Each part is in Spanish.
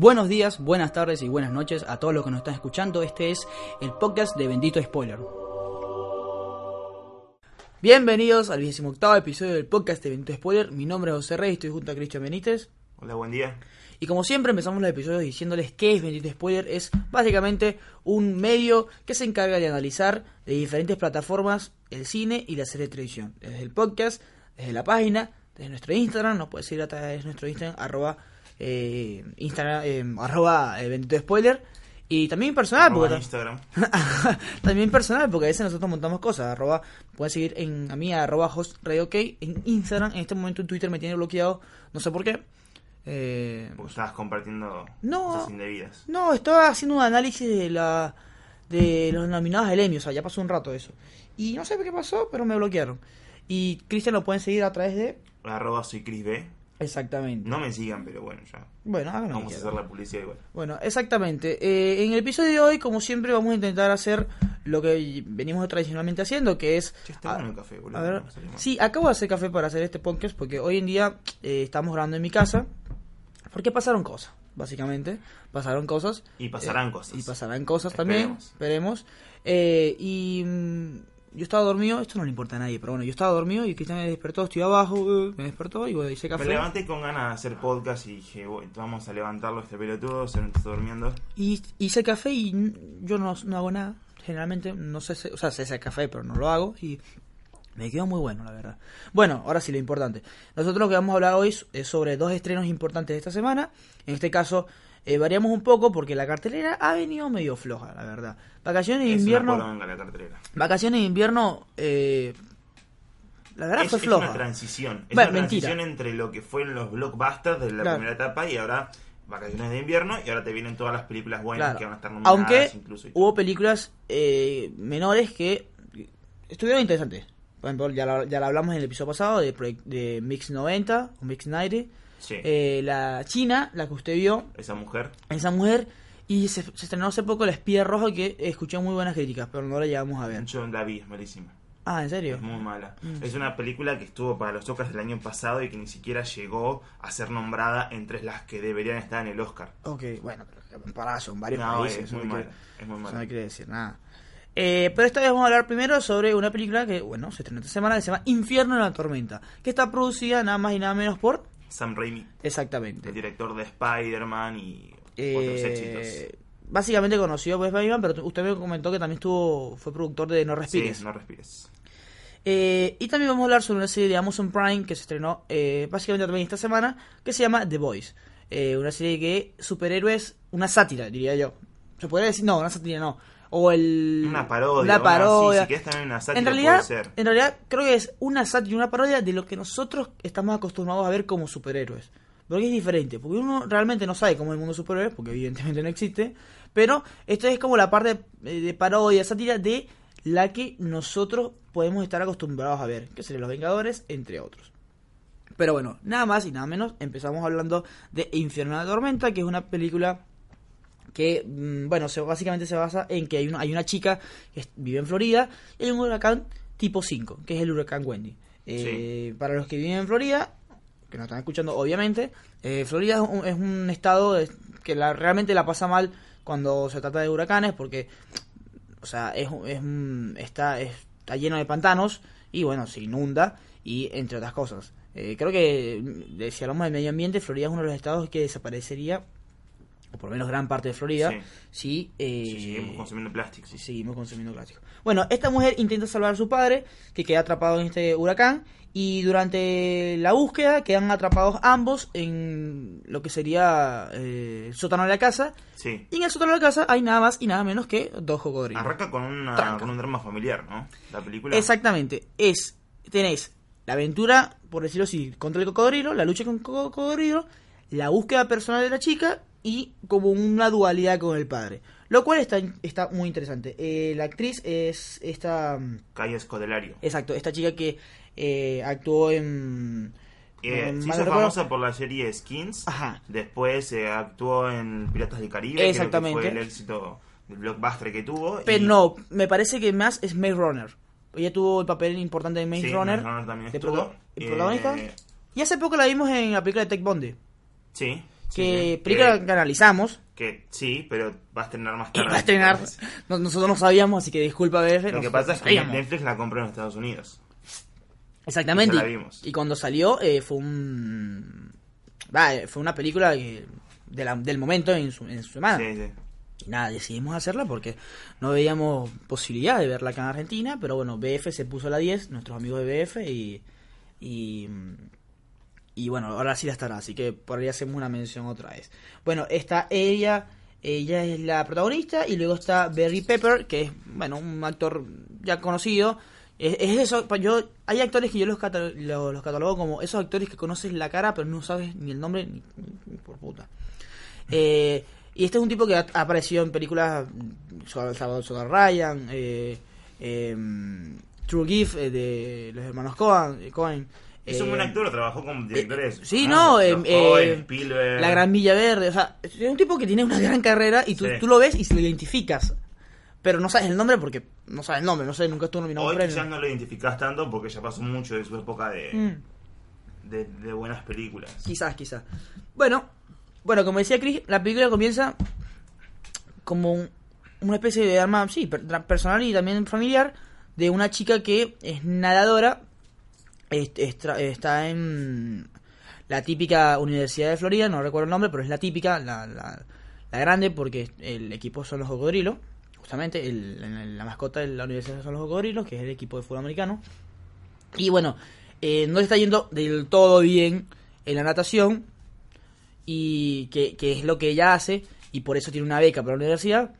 Buenos días, buenas tardes y buenas noches a todos los que nos están escuchando. Este es el podcast de Bendito Spoiler. Bienvenidos al 28 episodio del podcast de Bendito Spoiler. Mi nombre es José Rey, estoy junto a Cristian Benítez. Hola, buen día. Y como siempre empezamos los episodios diciéndoles qué es Bendito Spoiler. Es básicamente un medio que se encarga de analizar de diferentes plataformas el cine y la serie de televisión. Desde el podcast, desde la página, desde nuestro Instagram, nos puedes seguir a través de nuestro Instagram, arroba, eh, Instagram, eh, arroba eh, Bendito Spoiler. Y también personal, Arroba porque Instagram. también personal, porque a veces nosotros montamos cosas. Arroba, pueden seguir en, a mí, arroba host radio ok, en Instagram. En este momento en Twitter me tiene bloqueado, no sé por qué. Eh, Porque estabas compartiendo No. cosas indebidas. no, estaba haciendo un análisis de la de los nominados al Emmy, o sea, ya pasó un rato eso. Y no sé qué pasó, pero me bloquearon. Y Cristian lo pueden seguir a través de... Arroba soy Chris B. Exactamente. No me sigan, pero bueno, ya. Bueno, Vamos a hacer la publicidad igual. Bueno, exactamente. Eh, en el episodio de hoy, como siempre, vamos a intentar hacer lo que venimos tradicionalmente haciendo, que es... Che, está a- bueno el café, boludo. A ver, no salió mal. sí, acabo de hacer café para hacer este podcast porque hoy en día eh, estamos grabando en mi casa. Porque pasaron cosas, básicamente. Pasaron cosas. Y pasarán Eh, cosas. Y pasarán cosas también. Esperemos. Esperemos. Eh, y mm, yo estaba dormido. Esto no le importa a nadie, pero bueno, yo estaba dormido y Cristian me despertó. Estoy abajo, eh, me despertó y bueno, hice Me café. levanté con ganas de hacer podcast y dije, bueno, vamos a levantarlo este pelotudo, se me está durmiendo. Y hice café y yo no, no hago nada. Generalmente no sé, o sea, sé hacer café, pero no lo hago y me quedó muy bueno, la verdad. Bueno, ahora sí lo importante. Nosotros lo que vamos a hablar hoy es sobre dos estrenos importantes de esta semana. En este caso eh, variamos un poco porque la cartelera ha venido medio floja, la verdad. Vacaciones de Es invierno, una la cartelera. vacaciones de invierno, eh, la verdad Es, fue es floja. una transición. Es Bueno, una mentira. transición entre lo que fueron los blockbusters de la Claro. primera etapa y ahora vacaciones de invierno y ahora te vienen todas las películas buenas Claro. que van a estar nominadas Aunque incluso. hubo películas eh, menores que estuvieron interesantes. Por ejemplo, ya lo, ya lo hablamos en el episodio pasado de, de Mix 90 o Mix 90. Sí, Eh, la China, la que usted vio, esa mujer. esa mujer. Y se, se estrenó hace poco La Espía Roja que escuché muy buenas críticas, pero no la llegamos a ver. Yo la vi, es malísima. Ah, ¿en serio? Es muy mala. Mm. Es una película que estuvo para los Oscars del año pasado y que ni siquiera llegó a ser nombrada entre las que deberían estar en el Oscar. Ok, bueno, pero pará, son varios No, países. es muy mala. Es muy Eso no mala. quiere decir nada. Eh, pero esta vez vamos a hablar primero sobre una película que, bueno, se estrenó esta semana que se llama Infierno en la Tormenta, que está producida nada más y nada menos por... Sam Raimi, Exactamente. el director de Spider-Man y Eh, otros éxitos. Básicamente conocido por Spider-Man, pero usted me comentó que también estuvo, fue productor de No Respires. Sí, no respires. Eh, y también vamos a hablar sobre una serie de Amazon Prime que se estrenó eh, básicamente también esta semana, que se llama The Boys. Eh, una serie que superhéroes, una sátira, diría yo. ¿Se podría decir? No, una sátira no. O el... Una parodia. Una una- parodia. sí, si querés también una sátira en realidad, puede ser. en realidad creo que es una sátira, una parodia de lo que nosotros estamos acostumbrados a ver como superhéroes. Porque es diferente, porque uno realmente no sabe cómo es el mundo de superhéroes, porque evidentemente no existe. Pero esto es como la parte eh, de parodia, sátira de la que nosotros podemos estar acostumbrados a ver, que serían los Vengadores, entre otros. Pero bueno, nada más y nada menos, empezamos hablando de Infierno de la Tormenta, que es una película que, mm, bueno, se, básicamente se basa en que hay una, hay una chica que vive en Florida y hay un huracán tipo 5, que es el huracán Wendy. Eh, Para los que viven en Florida, que nos están escuchando obviamente, eh, Florida es un, es un estado de- que la- realmente la pasa mal cuando se trata de huracanes porque, o sea, es, es un- está, está lleno de pantanos y bueno, se inunda y entre otras cosas. Eh, creo que mm, si hablamos de medio ambiente, Florida es uno de los estados que desaparecería, o por lo menos gran parte de Florida, Sí. si, eh, Si seguimos consumiendo plástico. si seguimos consumiendo plástico. Bueno, esta mujer intenta salvar a su padre, que queda atrapado en este huracán, y durante la búsqueda quedan atrapados ambos en lo que sería eh, el sótano de la casa, Sí. y en el sótano de la casa hay nada más y nada menos que dos cocodrilos. Arranca con, una, con un drama familiar, ¿no? La película. Exactamente, es, tenéis la aventura, por decirlo así, contra el cocodrilo, la lucha con el cocodrilo, la búsqueda personal de la chica y como una dualidad con el padre. Lo cual está, está muy interesante. Eh, la actriz es esta... mm, Calle Scodelario. Exacto, esta chica que eh, actuó en... Eh, se hizo famosa por la serie Skins. Ajá. Después eh, actuó en Piratas del Caribe. creo que Exactamente. fue el éxito del blockbuster que tuvo. Pero y- no, me parece que más es Maze Runner. Ella tuvo el papel importante en Maze Sí, Runner. Maze Runner también de estuvo. de Eh, protagonista. Y hace poco la vimos en la película de Tech Bondi. Sí. Que sí. película Que- que analizamos. Que sí, pero va a estrenar más tarde. va a estrenar. no- nosotros no sabíamos, así que disculpa, BF. Lo que pasa es que sabíamos. Netflix la compró en Estados Unidos. Exactamente. Y ya la y- vimos. Y cuando salió eh, fue un. eh, fue una película que- de la- del momento en su, en su semana. Sí, sí. Y nada, decidimos hacerla porque no veíamos posibilidad de verla acá en Argentina, pero bueno, BF se puso a la 10, nuestros amigos de BF, y, y, y bueno, ahora sí la estará, así que por ahí hacemos una mención otra vez. Bueno, está ella, ella es la protagonista, y luego está Barry Pepper, que es, bueno, un actor ya conocido. Es, es eso, yo, hay actores que yo los, cata- los, catalogo como esos actores que conoces la cara, pero no sabes ni el nombre ni, ni por puta. Eh, y este es un tipo que ha, aparecido en películas sobre Salvador Sogar Ryan, eh, em, True Gift eh, de los hermanos Cohen. eh, Cohen Es eh, un buen actor, trabajó con directores. eh, sí, ah, no, eh, eh, Spielberg. La Gran Villa Verde, o sea, es un tipo que tiene una gran carrera y tú, Sí. tú lo ves y se lo identificas. Pero no sabes el nombre porque no sabes el nombre, no sé, nunca estuvo nominado Hoy quizás no lo identificás tanto porque ya pasó mucho de su época de, Mm. de, de buenas películas. Quizás, quizás. Bueno, bueno, como decía Chris, la película comienza como un- una especie de arma, sí, personal y también familiar, de una chica que es nadadora, está en la típica Universidad de Florida, no recuerdo el nombre, pero es la típica, la, la, la grande, porque el equipo son los cocodrilos, justamente, el- la mascota de la universidad son los cocodrilos, que es el equipo de fútbol americano. Y bueno, eh, no le está yendo del todo bien en la natación, y que, que es lo que ella hace, y por eso tiene una beca para la universidad.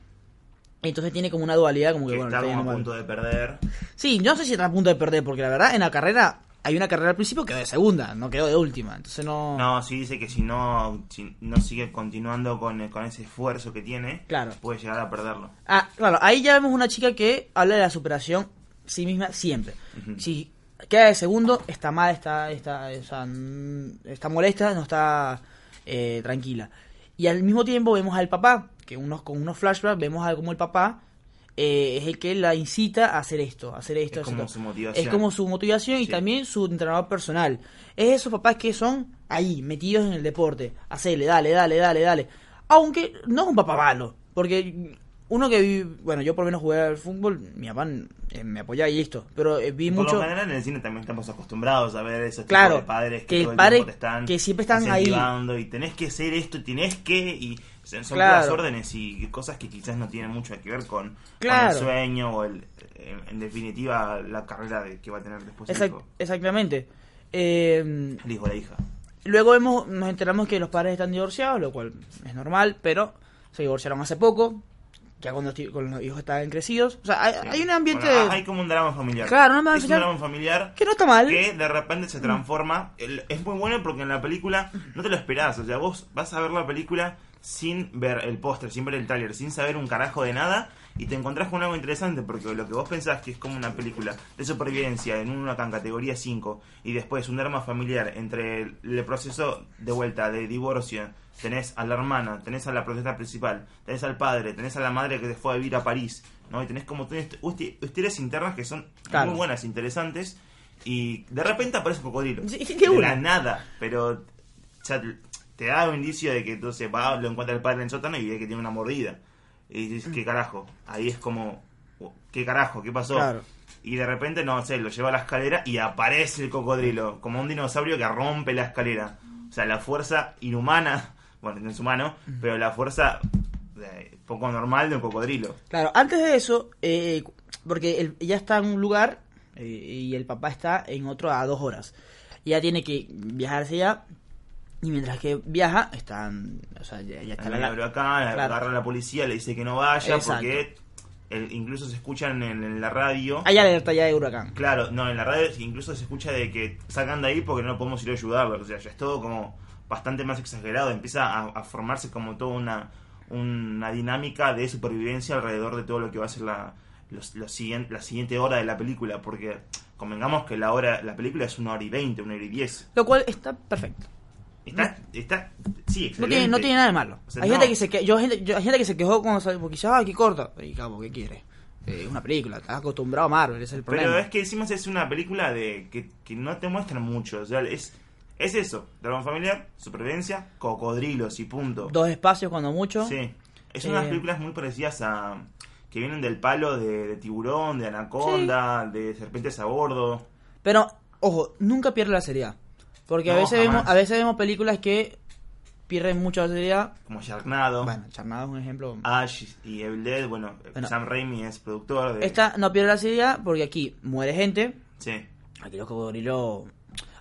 Entonces tiene como una dualidad, como que Que bueno, está está como yendo a punto de perder. Sí, yo no sé si está a punto de perder, porque la verdad en la carrera hay una carrera al principio que quedó de segunda, no quedó de última. Entonces no. No, sí dice que si no, si no sigue continuando con, con ese esfuerzo que tiene, Claro. puede llegar a perderlo. Ah, claro, ahí ya vemos una chica que habla de la superación sí misma siempre. Si queda de segundo, está mal, está, está, o sea, está molesta, no está eh, tranquila. Y al mismo tiempo vemos al papá, que unos con unos flashbacks vemos a como el papá eh, es el que la incita a hacer esto, a hacer esto. Es hacer como esto. su motivación. Es como su motivación y también su entrenador personal. Es esos papás que son ahí, metidos en el deporte. Hacele, dale, dale, dale, dale. Aunque no es un papá malo, porque uno que vi, bueno, yo por lo menos jugué al fútbol, mi papá eh, me apoyaba y listo, pero eh, vi Por mucho... lo general en el cine también estamos acostumbrados a ver esos Claro, tipos de padres que, que el todo el padre- te están que siempre están ahí. y tenés que hacer esto, tenés que y son Claro. órdenes y cosas que quizás no tienen mucho que ver con, el sueño o el en, en definitiva la carrera de, que va a tener después el hijo, exactamente. Eh, el hijo la hija. Luego vemos, nos enteramos que los padres están divorciados, lo cual es normal, pero se divorciaron hace poco, ya cuando, los hijos estaban crecidos. O sea, hay, hay un ambiente Bueno, hay como un drama familiar. Claro, un drama es familiar. un drama familiar que no está mal. que de repente se transforma. Es muy bueno porque en la película no te lo esperás. O sea, vos vas a ver la película sin ver el póster, sin ver el tráiler, sin saber un carajo de nada. Y te encontrás con algo interesante porque lo que vos pensás que es como una película de supervivencia en una can- categoría 5 y después un drama familiar entre el, el proceso de vuelta de divorcio, tenés a la hermana, tenés a la protagonista principal, tenés al padre, tenés a la madre que se fue a vivir a París, ¿no? Y tenés como tenés historias internas que son Claro. muy buenas, interesantes y de repente aparece un cocodrilo. Sí, de una. la nada, pero te- te da un indicio de que entonces va, lo encuentra el padre en el sótano y ve que tiene una mordida. Y dices, ¿qué carajo? Ahí es como, ¿qué carajo? ¿Qué pasó? Claro. Y de repente, no sé, lo lleva a la escalera y aparece el cocodrilo, como un dinosaurio que rompe la escalera. O sea, la fuerza inhumana, bueno, no es humano, pero la fuerza eh, poco normal de un cocodrilo. Claro, antes de eso, eh, porque el- ella está en un lugar eh, y el papá está en otro a dos horas. Y ella tiene que viajar hacia allá. Y mientras que viaja, están. O sea, ya, ya está la- la huracán, claro. agarra a la policía, le dice que no vaya Exacto. porque el- incluso se escuchan en, en la radio. Hay alerta ya de huracán. Claro, no, en la radio incluso se escucha de que sacan de ahí porque no podemos ir a ayudarlos. O sea, ya es todo como bastante más exagerado. Empieza a, a formarse como toda una, una dinámica de supervivencia alrededor de todo lo que va a ser la, los, los siguiente, la siguiente hora de la película. Porque convengamos que la hora la película es una hora y veinte, una hora y diez. Lo cual está perfecto. Está, está, sí, No excelente. tiene, no tiene nada de malo. O sea, hay, no. gente que se que, yo, gente, yo- hay gente que se quejó cuando salió, porque dice, ah, qué corta. Y cabo, ¿qué quiere? Eh, Es una película, estás acostumbrado a Marvel, ese es el problema. Pero es que decimos es una película de que, que no te muestran mucho. O sea, es, Es eso, drama familiar, supervivencia, cocodrilos y punto. Dos espacios cuando mucho. Sí. Es unas Eh, películas muy parecidas a. que vienen del palo de, de tiburón, de anaconda, de serpientes a bordo. Pero, ojo, nunca pierde la seriedad. Porque a veces jamás. vemos, a veces vemos películas que pierden mucho la seriedad. Como Sharknado, Bueno, Charnado es un ejemplo. Ash y Evil Dead. Bueno, Bueno. Sam Raimi es productor de. Esta no pierde la seriedad porque aquí muere gente. Sí. Aquí los cocodrilos.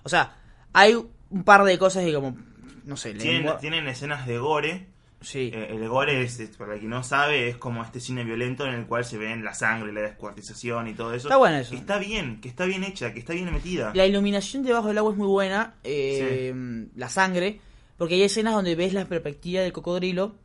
O sea, hay un par de cosas que, como. No sé, tienen escenas de gore. Sí. Eh, el gore, es, es- para quien no sabe, es como este cine violento en el cual se ven la sangre, la descuartización y todo eso. Está bueno eso. Que está bien, que está bien hecha, que está bien metida. La iluminación debajo del agua es muy buena. eh, La sangre. Porque hay escenas donde ves la perspectiva del cocodrilo.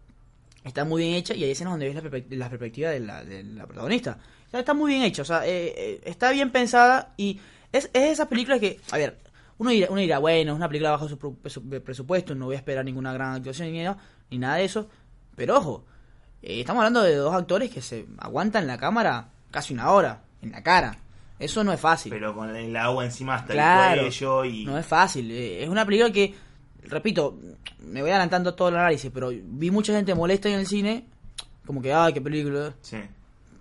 Está muy bien hecha. Y hay escenas donde ves la, la perspectiva de la, de la protagonista. O sea, está muy bien hecha. O sea, eh, eh, está bien pensada. Y es, es esas películas que. A ver. Uno dirá, uno dirá, bueno, es una película bajo su presupuesto. No voy a esperar ninguna gran actuación ni nada, ni nada de eso. Pero ojo. eh, estamos hablando de dos actores que se aguantan la cámara casi una hora. En la cara. Eso no es fácil. Pero con el agua encima hasta Claro, el cuello y. No es fácil. eh, Es una película que, repito, me voy adelantando todo el análisis, pero vi mucha gente molesta en el cine, como que, ay, qué película. Sí,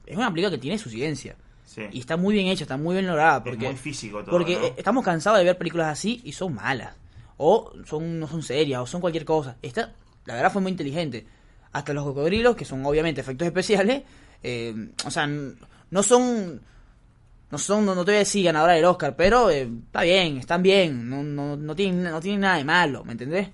Es una película que tiene su ciencia. sí. Y está muy bien hecha, está muy bien lograda. es Porque, muy físico todo. porque ¿no? estamos cansados de ver películas así y son malas. O son no son serias, o son cualquier cosa. Esta, la verdad, fue muy inteligente. Hasta los cocodrilos, que son obviamente efectos especiales, eh, o sea, no son no son, no, no te voy a decir ganadora del Oscar, pero eh, está bien, están bien, no, no, no, tienen, no tienen nada de malo, ¿me entendés?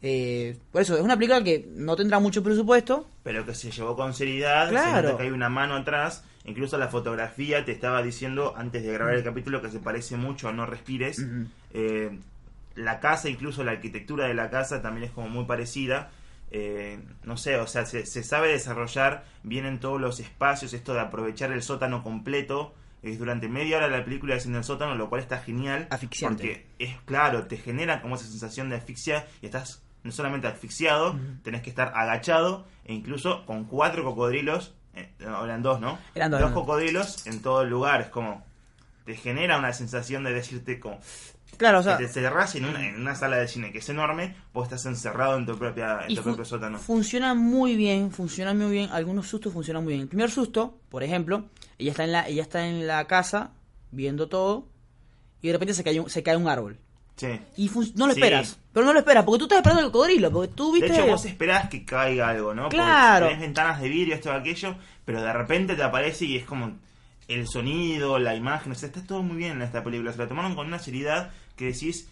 Eh, por eso, es una película que no tendrá mucho presupuesto, pero que se llevó con seriedad, Claro. se nota que hay una mano atrás, incluso la fotografía te estaba diciendo antes de grabar el capítulo que se parece mucho a No Respires. Eh, la casa, incluso la arquitectura de la casa también es como muy parecida, Eh, no sé, o sea, se, se sabe desarrollar bien en todos los espacios, esto de aprovechar el sótano completo, es durante media hora la película es en el sótano, lo cual está genial, Asfixiante. porque es claro, te genera como esa sensación de asfixia y estás no solamente asfixiado, tenés que estar agachado e incluso con cuatro cocodrilos, eh, eran dos, ¿no? Eran dos, dos. cocodrilos en todo el lugar, es como te genera una sensación de decirte como claro, o sea, que te cerrás en una, en una sala de cine que es enorme, vos estás encerrado en tu propia en tu propio sótano. funciona muy bien, funciona muy bien, algunos sustos funcionan muy bien. El primer susto, por ejemplo, ella está en la, ella está en la casa viendo todo y de repente se cae un, se cae un árbol. Sí. Y no lo Sí. esperas, pero no lo esperas, porque tú estás esperando el cocodrilo, porque tú De viste... hecho, vos esperás que caiga algo, ¿no? Porque Claro. Tenés ventanas de vidrio, esto aquello, pero de repente te aparece y es como el sonido, la imagen, o sea, está todo muy bien en esta película. Se la tomaron con una seriedad que decís,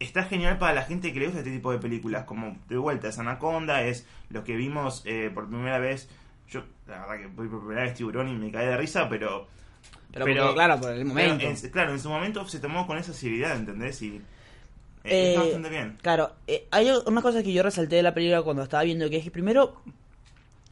está genial para la gente que le gusta este tipo de películas. Como de vuelta, es Anaconda, es lo que vimos eh, por primera vez. Yo, la verdad que voy por primera vez tiburón y me caí de risa, pero. pero, porque, claro, por el momento. en- claro, en su momento se tomó con esa seriedad, ¿entendés? Y. eh, Eh, está bastante bien. Claro, eh, hay una cosa que yo resalté de la película cuando estaba viendo, que es que primero,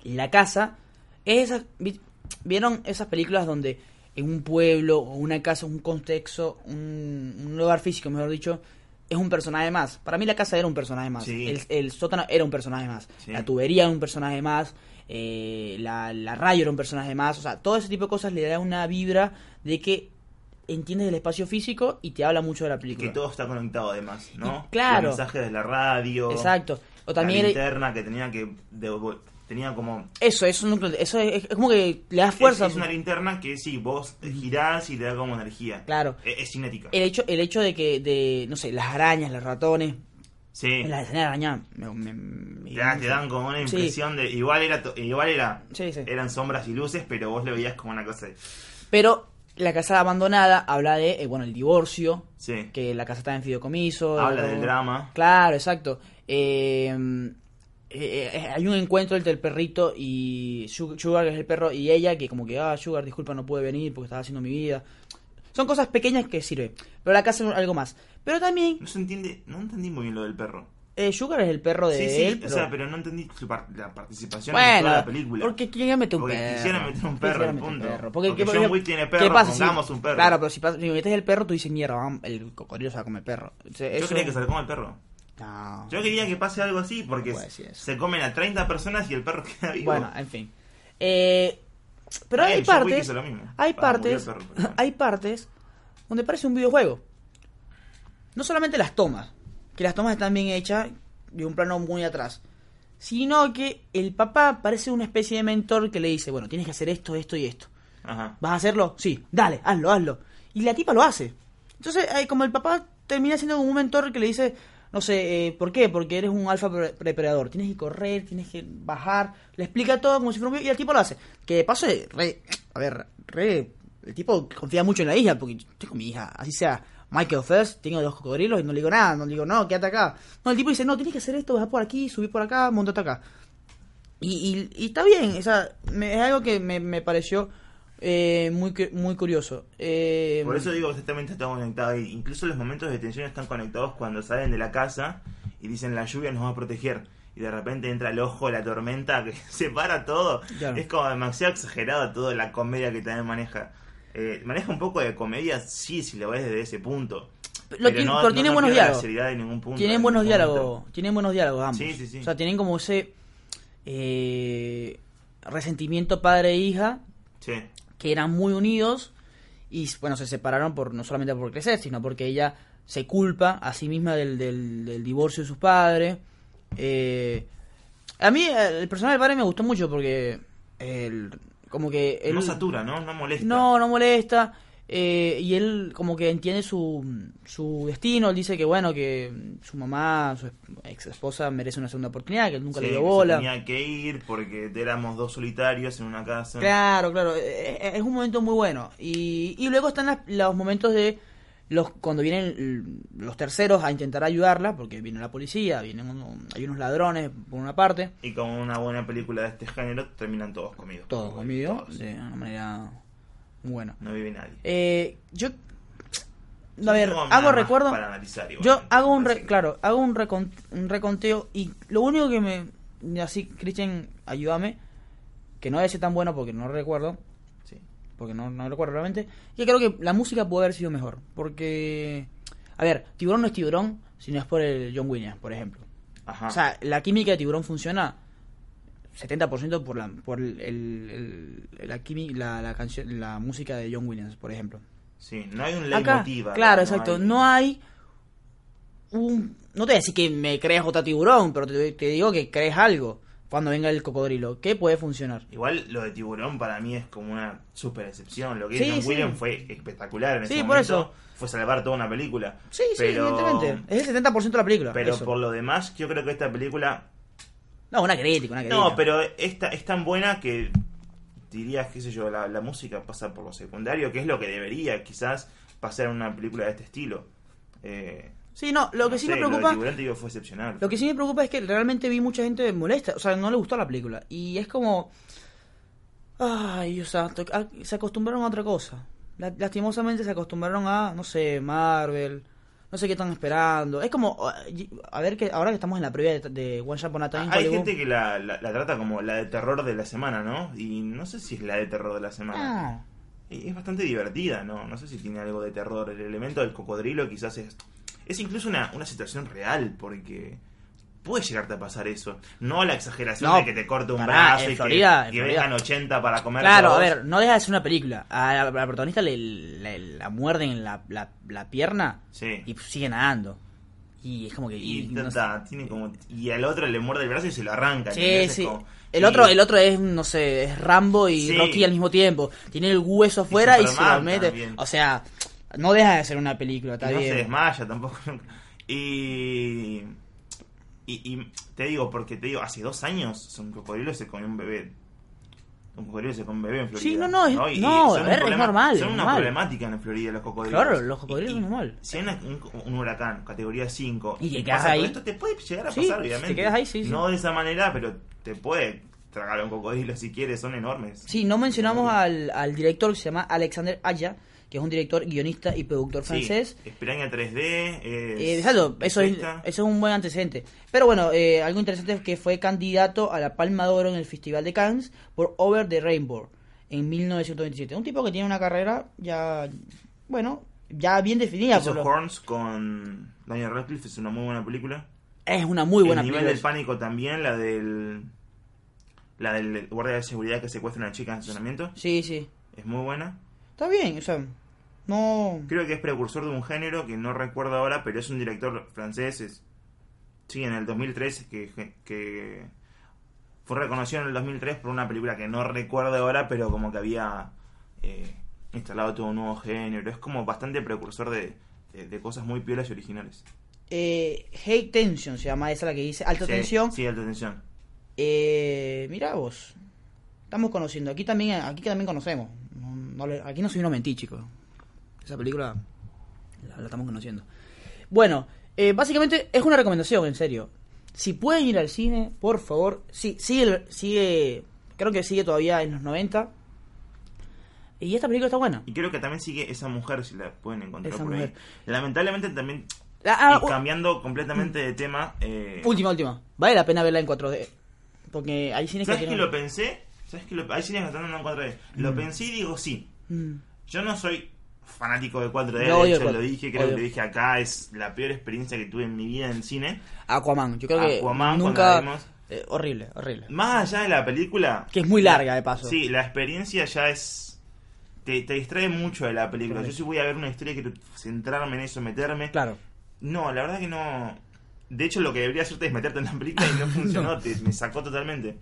la casa, es esa, vi- ¿vieron esas películas donde en un pueblo o una casa, un contexto, un, un lugar físico, mejor dicho, es un personaje más? Para mí la casa era un personaje más, Sí. el, el sótano era un personaje más, Sí. la tubería era un personaje más, eh, la, la radio era un personaje más, o sea, todo ese tipo de cosas le da una vibra de que entiendes el espacio físico y te habla mucho de la película. Que todo está conectado además, ¿no? Y claro. Los mensajes de la radio. Exacto. O también la linterna que tenía que tenía como Eso, eso, es un- eso es, es como que le das fuerza. es, es una linterna que sí, vos girás y te da como energía. Claro. Es, es cinética. El hecho, el hecho de que, de, no sé, las arañas, los ratones, sí. las escenas de araña, me, me- me- Te, da- te dan como una Sí. impresión de igual era igual era Sí, sí. eran sombras y luces, pero vos lo veías como una cosa de Pero la casa abandonada habla de, eh, bueno, el divorcio, sí. que la casa está en fideicomiso. Habla o- del drama. Claro, exacto. Eh, eh, eh, hay un encuentro entre el perrito y Su- Sugar, que es el perro, y ella, que como que, ah, Sugar, disculpa, no pude venir porque estaba haciendo mi vida. Son cosas pequeñas que sirven. Pero la casa es algo más. Pero también, No se entiende, no entendí muy bien lo del perro. eh, Sugar es el perro de Sí, sí, él. o pero- sea, pero no entendí su par- la participación en toda la película. porque querían meter un Porque perro. quisieron meter un perro, un perro. Porque ¿qué- John qué- Wick tiene qué perro, si- pongamos un perro. Claro, pero si, pasa- si metes el perro, tú dices, mierda, el cocodrilo se va a comer perro. O sea, Yo eso- quería que se le coma el perro. No. Yo quería que pase algo así porque se comen a 30 personas y el perro queda vivo. Bueno, en fin. Eh, pero Está hay partes, hizo lo mismo. hay partes, perro, pero hay partes donde parece un videojuego. no solamente las tomas, que las tomas están bien hechas de un plano muy atrás, sino que el papá parece una especie de mentor que le dice, bueno, tienes que hacer esto, esto y esto. Ajá. ¿Vas a hacerlo? Sí, dale, hazlo, hazlo. Y la tipa lo hace. Entonces, eh, como el papá termina siendo un mentor que le dice, no sé, eh, ¿por qué? Porque eres un alfa pre- depredador. Tienes que correr, tienes que bajar. Le explica todo como si fuera un... Y el tipo lo hace. Que de paso re... A ver, re... El tipo confía mucho en la hija, porque yo tengo mi hija, así sea Michael First, tengo dos cocodrilos y no le digo nada, no le digo, no, quédate acá. No, el tipo dice, no, tienes que hacer esto, bajar por aquí, subir por acá, montate acá. Y, y, y está bien, o sea, me- es algo que me, me pareció eh, muy, muy curioso. Eh, Por eso digo que exactamente está conectado. Incluso los momentos de tensión están conectados cuando salen de la casa y dicen la lluvia nos va a proteger. Y de repente entra el ojo, la tormenta que separa todo. Claro. Es como demasiado exagerado toda la comedia que también maneja. Eh, maneja un poco de comedia, sí, si lo ves desde ese punto. Lo tiene- pero tiene buenos diálogos. punto, tienen en buenos diálogos, tienen buenos diálogos ambos. Sí, sí, sí. O sea, tienen como ese eh, resentimiento padre e hija Sí. Que eran muy unidos y bueno, se separaron por no solamente por crecer, sino porque ella se culpa a sí misma del, del, del divorcio de sus padres. Eh, a mí eh, el personaje del padre me gustó mucho porque el, como que él no satura, ¿no? No molesta. no, no molesta. Eh, y él como que entiende su, su destino. Él dice que bueno, que su mamá, su ex esposa merece una segunda oportunidad, que él nunca Sí, le dio bola. tenía que ir porque éramos dos solitarios en una casa. Claro, claro. eh, eh, Es un momento muy bueno. Y, y luego están las- los momentos de los cuando vienen los terceros a intentar ayudarla, porque viene la policía, vienen uno- hay unos ladrones por una parte, Y como una buena película de este género, terminan todos comidos. todos conmigo, todos. de una manera muy buena. No vive nadie. Eh, yo, a ver, nada hago recuerdo. Para analizar, igual, Yo hago un, re- claro, hago un, recon- un reconteo y lo único que me, así, Cristian, ayúdame, que no debe ser tan bueno porque no recuerdo, Sí. porque no, no recuerdo realmente, y creo que la música puede haber sido mejor, porque, a ver, Tiburón no es Tiburón, sino es por el John Williams, por ejemplo. Ajá. O sea, la química de Tiburón funciona 70% por la por el, el- el- la, quimi- la, la canción la música de John Williams, por ejemplo. sí, no hay un leitmotiv. claro, no exacto. hay- No hay un. No te voy a decir que me crees otra tiburón, pero te, te digo que crees algo cuando venga el cocodrilo. que puede funcionar? Igual lo de Tiburón para mí es como una super excepción. Lo que Sí, hizo John sí. Williams fue espectacular en Sí, ese por momento. eso. Fue salvar toda una película. Sí, sí, evidentemente. Es el 70% de la película. Pero eso. por lo demás, yo creo que esta película No, una crítica, una crítica. No, pero esta es tan buena que dirías, qué sé yo, la, la música pasa por lo secundario, que es lo que debería quizás pasar en una película de este estilo. Eh, Sí, no, lo que sí sé, me preocupa. Tiburón, te digo, fue excepcional. Lo que sí me preocupa es que realmente vi mucha gente molesta, o sea, no le gustó la película. Y es como... Ay, o sea, se acostumbraron a otra cosa. La- lastimosamente se acostumbraron a, no sé, Marvel, no sé qué están esperando. Es como, ah, a ver, que ahora que estamos en la previa de, de One Shot Upon a Time in Hay Hollywood- gente que la, la- la trata como la de terror de la semana, ¿no? Y no sé si es la de terror de la semana. Ah, es bastante divertida, ¿no? No sé si tiene algo de terror. El elemento del cocodrilo quizás es... Es incluso una, una situación real, porque puede llegarte a pasar eso. No la exageración No, de que te corte un pará, brazo y Florida, que, que vengan 80 para comer Claro, a ver, no deja de ser una película. A la, a la protagonista le, le- la muerden en la, la, la pierna Sí. y sigue nadando. Y es como que... Y, y ta- no sé. ta, tiene como y al otro le muerde el brazo y se lo arranca. Sí, sí. como- El y- otro, el otro es, no sé, es Rambo y Sí. Rocky al mismo tiempo. Tiene el hueso afuera y, se lo mete. también. O sea, no deja de ser una película, y está no bien. se desmaya tampoco. Y, y y te digo porque te digo hace dos años un cocodrilo se comió un bebé. Un cocodrilo se come un bebé en Florida. Sí, no, no, es- y no, es normal, Son una normal. problemática en Florida los cocodrilos. Claro, los cocodrilos son normal. Si hay una- un, un huracán, categoría 5, Y te quedas ahí. Esto te puede llegar a Sí, pasar, obviamente. te quedas ahí, sí, sí. No de esa manera, pero te puede tragar un cocodrilo si quieres, son enormes. Sí, no mencionamos al, al director que se llama Alexander Aya, que es un director, guionista y productor Sí, francés. Espiraña 3D. Es Eh, exacto, eso es, perfecta. eso es un buen antecedente. Pero bueno, eh, algo interesante es que fue candidato a la Palma de Oro en el Festival de Cannes por Over the Rainbow en 1927. Un tipo que tiene una carrera ya, bueno, ya bien definida. Hizo por lo- Horns con Daniel Radcliffe, es una muy buena película. Es una muy buena El nivel película. del pánico también, la del. La del guardia de seguridad que secuestra a una chica en estacionamiento. Sí, sí. Es muy buena. Está bien, o sea, No. Creo que es precursor de un género que no recuerdo ahora, pero es un director francés. Es, sí, en el 2003, que, que fue reconocido en el 2003 por una película que no recuerdo ahora, pero como que había eh, instalado todo un nuevo género. Es como bastante precursor de, de, de cosas muy piolas y originales. Eh, Hate Tension se llama esa la que dice. Alta Sí, tensión. Sí, alta tensión. Eh, mirá vos. Estamos conociendo. Aquí también, aquí también conocemos. No- no le- aquí no soy uno mentí, chicos. Esa película la, la estamos conociendo. Bueno, eh, básicamente es una recomendación, en serio. Si pueden ir al cine, por favor. Sí, sigue, sigue. Creo que sigue todavía en los 90. Y esta película está buena. Y creo que también sigue esa mujer, si la pueden encontrar Esa por ahí. mujer. Lamentablemente también, Ah, y cambiando completamente de tema, eh, última, última. Vale la pena verla en 4D. Porque hay cines que ¿sabes que lo pensé? ¿Sabes que lo, hay cines que están dando en 4D? Lo Mm. pensé y digo sí. Mm. Yo no soy fanático de 4D, Yo odio de hecho lo 4D, dije, creo que lo dije acá, es la peor experiencia que tuve en mi vida en cine. Aquaman. Yo creo que Aquaman, nunca. vimos. eh, horrible, horrible. Más allá de la película... Que es muy larga, de paso. Sí, la experiencia ya es... Te, te distrae mucho de la película. Yo sí voy a ver una historia que centrarme en eso, meterme. Claro. No, la verdad que no. De hecho, lo que debería hacerte es meterte en la película y no funcionó, te- me sacó totalmente.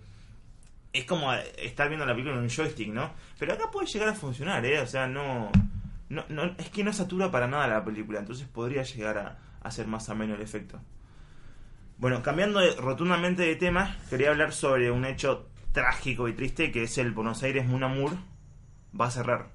Es como estar viendo la película en un joystick, ¿no? Pero acá puede llegar a funcionar, ¿eh? O sea, no. no, no es que no satura para nada la película, entonces podría llegar a, ser más ameno el efecto. Bueno, cambiando de- rotundamente de tema, quería hablar sobre un hecho trágico y triste que es el Buenos Aires Munamur va a cerrar.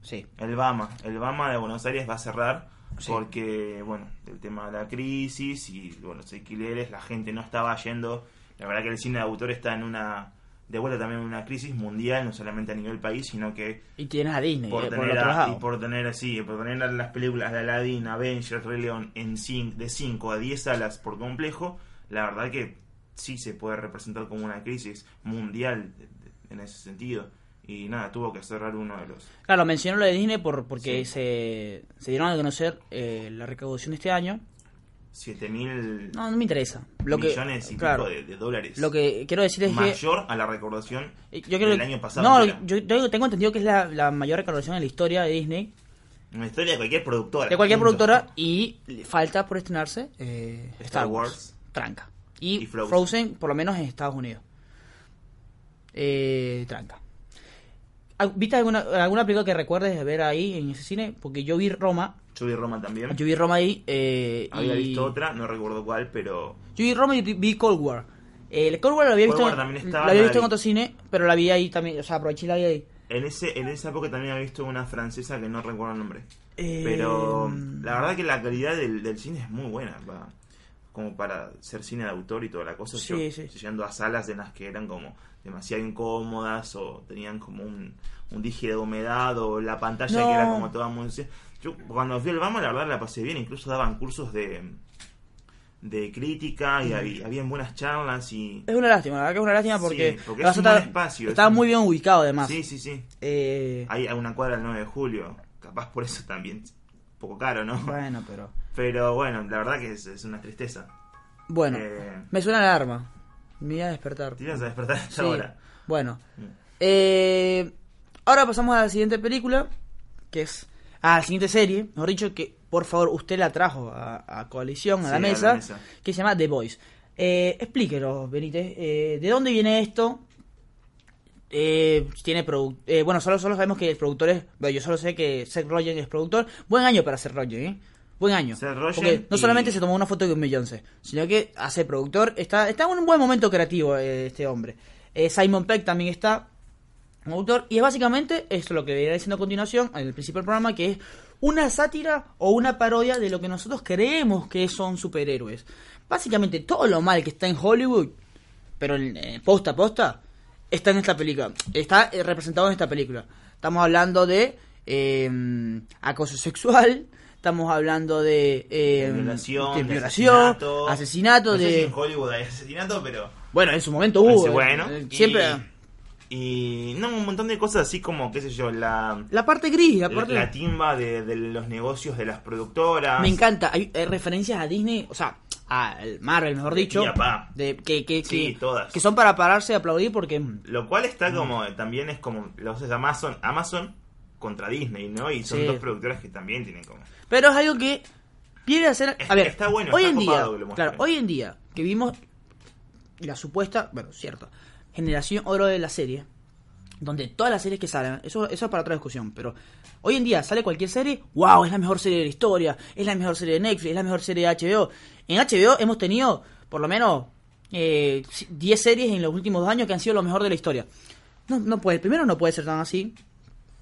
Sí. El BAMA, el BAMA de Buenos Aires va a cerrar Sí. porque, bueno, el tema de la crisis y bueno, los alquileres, la gente no estaba yendo. La verdad que el cine de autor está en una, de vuelta también una crisis mundial, no solamente a nivel país, sino que Y tienes a Disney por eh, tener, otro a- lado. y por tener así, por tener las películas de Aladdin, Avengers, Rey León en cin- de 5 a 10 salas por complejo, la verdad que sí se puede representar como una crisis mundial en ese sentido. Y nada, tuvo que cerrar uno de los Claro, mencionó lo de Disney por, porque Sí. se, se dieron a conocer eh, la recaudación de este año. 7 mil No, no me interesa. Lo que, millones y claro, pico de, de dólares. Lo que quiero decir es que... mayor a la recordación eh, Yo creo del año pasado. No, entera. yo, yo tengo entendido que es la, la mayor recaudación en la historia de Disney. Una historia de cualquier productora. De cualquier punto. productora. Y falta por estrenarse eh, Star, Star Wars. Wars. Tranca. Y, Y Frozen. Frozen. por lo menos en Estados Unidos. Eh, tranca. ¿Viste alguna, alguna película que recuerdes de ver ahí en ese cine? Porque yo vi Roma. Vi Roma también. Yo vi Roma ahí. eh, Había y- visto otra, no recuerdo cuál, pero Yo vi Roma y vi Cold War. El Cold War lo había Cold visto, War también estaba, lo había la visto en otro cine, pero la vi ahí también. O sea, aproveché y la vi ahí. en ese en esa época también había visto una francesa que no recuerdo el nombre. Eh, Pero la verdad que la calidad del, del cine es muy buena. Como para ser cine de autor y toda la cosa. Sí, yo, sí. Llegando a salas en las que eran como demasiado incómodas o tenían como un, un dije de humedad o la pantalla No. que era como toda muy... Yo cuando fui al BAMA la verdad la pasé bien. Incluso daban cursos de, de crítica y había, habían buenas charlas y... Es una lástima, la verdad que es una lástima porque, Sí, porque es un buen espacio, estaba es muy bien ubicado además. Sí, sí, sí. Eh, Hay una cuadra el 9 de julio. Capaz por eso también. Un poco caro, ¿no? bueno, pero... Pero bueno, la verdad que es, es una tristeza. Bueno, Eh, me suena la alarma. Me voy a despertar. te ibas a despertar a esta Sí. hora. Bueno. Mm. Eh, ahora pasamos a la siguiente película, que es... A la siguiente serie, mejor dicho, que por favor usted la trajo a, a Coalición, a, Sí, la a la mesa, mesa. que se llama The Voice. Eh, explíquenos, Benítez, eh, ¿de dónde viene esto? Eh, tiene eh, bueno, solo, solo sabemos que el productor es. Bueno, yo solo sé que Seth Rogen es productor. Buen año para Seth Rogen, ¿eh? Buen año. Seth Rogen Porque no y- solamente se tomó una foto con Beyoncé, sino que hace productor. Está, está en un buen momento creativo eh, este hombre. Simon Peck también está autor. Y es básicamente esto lo que iré diciendo a continuación, en el principio del programa, que es una sátira o una parodia de lo que nosotros creemos que son superhéroes. Básicamente todo lo mal que está en Hollywood, pero en, eh, posta a posta, está en esta película. Está eh, representado en esta película. Estamos hablando de eh, acoso sexual. Estamos hablando de, eh, De violación, de violación, asesinato. asesinato No sé de... si en Hollywood hay asesinato, pero. Bueno, en su momento hubo. Sí, bueno. eh, y- siempre... Y, no, un montón de cosas así como, qué sé yo, la. La parte gris, la parte... la timba de, de los negocios de las productoras. Me encanta, hay, hay referencias a Disney, o sea, a Marvel, mejor dicho, pi a pa. de, que, que, Sí, que, todas. que son para pararse y aplaudir porque... mm, Lo cual está como, también es como, lo sé, Amazon, Amazon contra Disney, ¿no? Y son Sí. dos productoras que también tienen como... Pero es algo que quiere hacer. A ver, está bueno, hoy está en día, claro, hoy en día que vimos la supuesta, bueno, cierto, generación oro de la serie, donde todas las series que salen, eso, eso es para otra discusión, pero hoy en día sale cualquier serie, wow, es la mejor serie de la historia, es la mejor serie de Netflix, es la mejor serie de HBO. En HBO hemos tenido por lo menos eh, 10 series en los últimos dos años que han sido lo mejor de la historia. No, no puede, primero no puede ser tan así.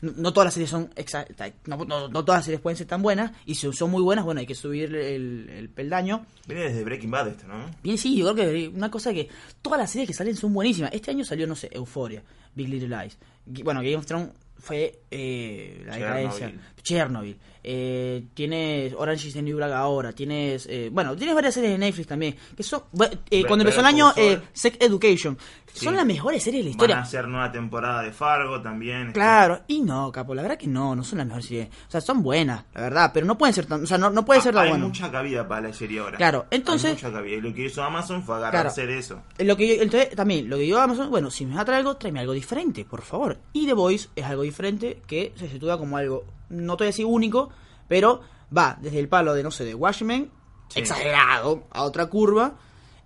No, no todas las series son exa- no, no- no todas las series pueden ser tan buenas y si son muy buenas, bueno, hay que subir el, el peldaño. Viene desde Breaking Bad esto, ¿no? Bien, sí, yo creo que una cosa que todas las series que salen son buenísimas. Este año salió, no sé, Euphoria, Big Little Lies. Bueno, Game of Thrones fue eh, la decadencia. Chernobyl. Eh, tienes Orange is the New Black ahora. Tienes, eh, bueno, tienes varias series de Netflix también. Que son, eh, cuando empezó el año, eh. Sex Education. Sí. Son las mejores series de la Van historia. a hacer nueva temporada de Fargo también. Claro, y no, capo, la verdad que no, no son las mejores series. O sea, son buenas, la verdad, pero no pueden ser tan, o sea, no, no puede ser tan Ah, Hay mucha cabida para la serie ahora. Claro, entonces- Hay mucha cabida. Y lo que hizo Amazon fue agarrarse de eso. Lo que yo, entonces, también, lo que yo Amazon, bueno, si me vas a traer algo, tráeme algo diferente, por favor. Y The Voice es algo diferente que se sitúa como algo, no te voy a decir único, pero va desde el palo de, no sé, de Watchmen, Sí. exagerado, a otra curva,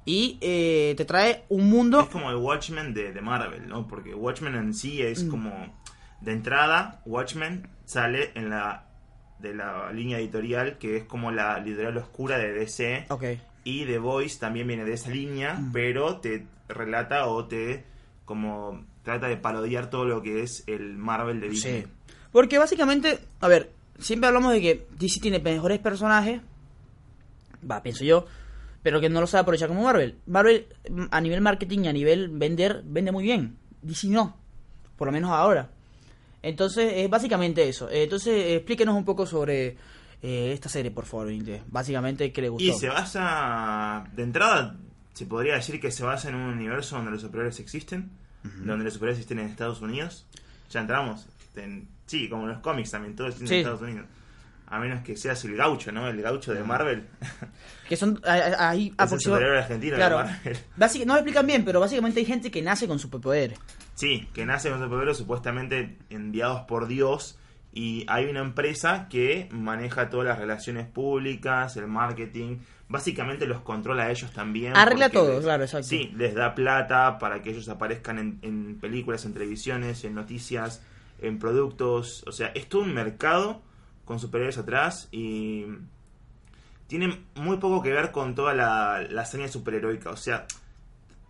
y eh, te trae un mundo... Es como el Watchmen de, de Marvel, ¿no? Porque Watchmen en sí Mm. es como. De entrada, Watchmen sale en la. de la línea editorial que es como la editorial oscura de DC. Ok. Y The Voice también viene de esa línea, Mm. pero te relata o te. como. Trata de parodiar todo lo que es el Marvel de Disney. Sí. Porque básicamente, a ver, siempre hablamos de que DC tiene mejores personajes, va, pienso yo, pero que no lo sabe aprovechar como Marvel. Marvel, a nivel marketing y a nivel vender, vende muy bien. DC no, por lo menos ahora. Entonces, es básicamente eso. Eh, Entonces, explíquenos un poco sobre eh, esta serie, por favor. Básicamente, ¿qué le gustó? Y se basa. De entrada, se podría decir que se basa en un universo donde los superhéroes existen, donde los superhéroes existen en Estados Unidos. Ya entramos. en- sí, como en los cómics también, todo existe Sí. en Estados Unidos. A menos que seas el gaucho, ¿no? El gaucho de Marvel. Que son ahí es el aproxima- superhéroe argentino Claro. de Marvel. No me explican bien, pero básicamente hay gente que nace con superpoderes. Sí, que nace con superhéroes supuestamente enviados por Dios. Y hay una empresa que maneja todas las relaciones públicas, el marketing. Básicamente los controla a ellos también. Arregla todo, les- claro, exacto. Sí, les da plata para que ellos aparezcan en, en películas, en televisiones, en noticias, en productos. O sea, es todo un mercado con superhéroes atrás y tiene muy poco que ver con toda la, la hazaña superheroica. O sea,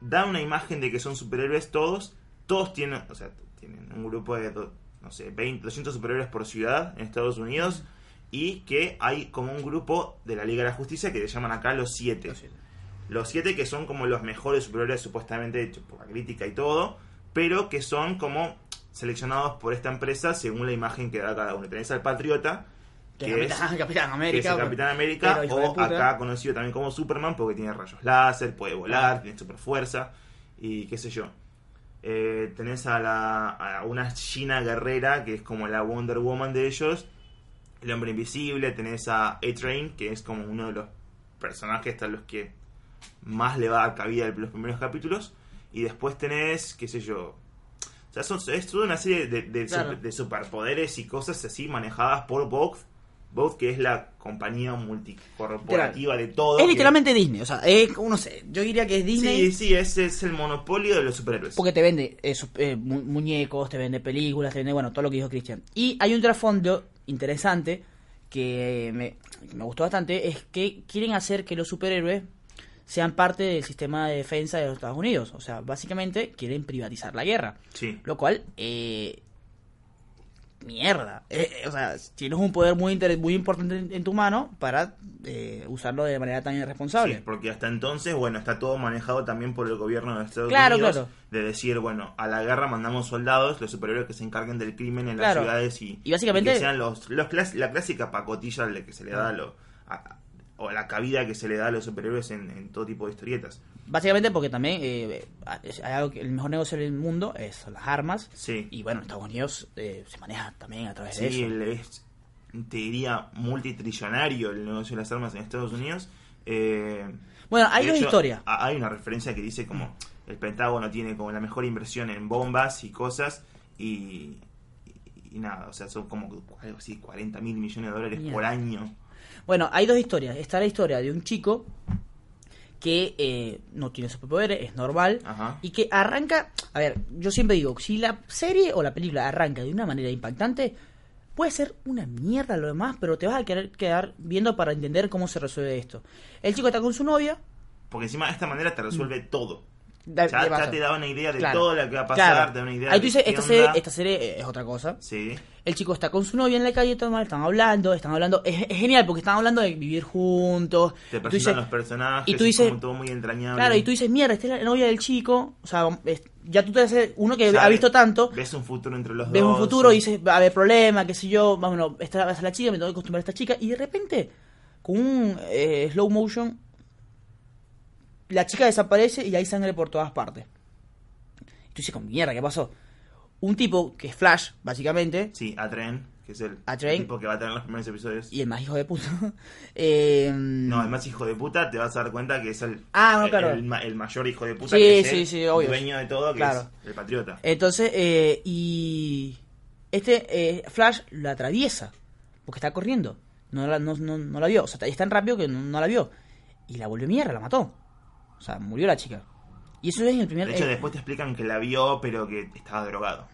da una imagen de que son superhéroes todos. Todos tienen, o sea, tienen un grupo de, no sé, 20, 200 superhéroes por ciudad en Estados Unidos. Y que hay como un grupo de la Liga de la Justicia que se llaman acá los siete. Los siete que son como los mejores superhéroes supuestamente hechos por la crítica y todo, pero que son como seleccionados por esta empresa según la imagen que da cada uno. Tenés al Patriota, Que que es Capitán, que América. es el. Capitán América, o acá conocido también como Superman porque tiene rayos láser, puede volar, tiene super fuerza y qué sé yo. Eh, tenés a, la, a una China guerrera que es como la Wonder Woman de ellos, el hombre invisible, tenés a A-Train que es como uno de los personajes a los que más le va a dar cabida en los primeros capítulos y después tenés, qué sé yo, o sea, son- es toda una serie de, de, Claro. super- de superpoderes y cosas así manejadas por Vogue, Vogue que es la compañía multicorporativa de todo. Es que- literalmente Disney, o sea, es, no sé, yo diría que es Disney Sí, sí, ese es el monopolio de los superhéroes. porque te vende eh, su- eh, mu- muñecos, te vende películas, te vende, bueno, todo lo que dijo Cristian. Y hay un trasfondo interesante que me, que me gustó bastante, es que quieren hacer que los superhéroes sean parte del sistema de defensa de los Estados Unidos. O sea, básicamente quieren privatizar la guerra. Sí. Lo cual, eh, mierda. Eh, eh, o sea, tienes un poder muy, muy importante en, en tu mano para eh, usarlo de manera tan irresponsable. Sí, porque hasta entonces, bueno, está todo manejado también por el gobierno de Estados Claro, Unidos. claro. De decir, bueno, a la guerra mandamos soldados, los superhéroes que se encarguen del crimen en Claro. las ciudades y, Y básicamente- que sean los, los clas- la clásica pacotilla que se le da a lo- a- o la cabida que se le da a los superhéroes en, en todo tipo de historietas. Básicamente porque también eh, hay algo que el mejor negocio del mundo es son las armas. Sí. Y bueno, Estados Unidos eh, se maneja también a través Sí, de eso. el- es, te diría, multitrillonario el negocio de las armas en Estados Unidos. Eh, Bueno, hay de dos hecho, historias. a- Hay una referencia que dice como el Pentágono tiene como la mejor inversión en bombas y cosas y, y nada, o sea, son como algo así, 40 mil millones de dólares Mierda. por año. Bueno, hay dos historias. Está la historia de un chico que eh, no tiene superpoderes, es normal, Ajá. y que arranca... A ver, yo siempre digo, si la serie o la película arranca de una manera impactante, puede ser una mierda lo demás, pero te vas a querer quedar viendo para entender cómo se resuelve esto. El chico está con su novia, Porque encima de esta manera te resuelve todo. da- Ya, ya te da una idea de Claro. todo lo que va a pasar, Claro. te da una idea Ahí de tú dices, esta serie, esta serie es otra cosa. Sí. El chico está con su novia en la calle, todo mal, están hablando, están hablando. Es, es genial porque están hablando de vivir juntos. Te presentan dices- los personajes, y tú es dices- como todo muy entrañable. Claro, y tú dices, mierda, esta es la novia del chico. O sea, es- ya tú te haces, uno que Sabes, ha visto tanto, Ves un futuro entre los ves dos. un futuro y dices, va a haber problema, qué sé yo, bueno, esta es la chica, me tengo que acostumbrar a esta chica. Y de repente, con un eh, slow motion, la chica desaparece y hay sangre por todas partes. Y tú dices, con mierda, ¿qué pasó? Un tipo que es Flash, básicamente, Sí, a Tren, que es el A Tren. tipo que va a tener los primeros episodios. y el más hijo de puta. eh, No, el más hijo de puta, te vas a dar cuenta que es el, Ah, no, claro. el, ma- el mayor hijo de puta Sí, que es sí, el sí, obvio. dueño de todo, que Claro. es el patriota. Entonces, eh, y este eh, Flash la atraviesa porque está corriendo. No la, no, no, no la vio. O sea, es tan rápido que no, no la vio. Y la volvió mierda, la mató. O sea, murió la chica. Y eso es el primer. De hecho, eh, después te explican que la vio, pero que estaba drogado.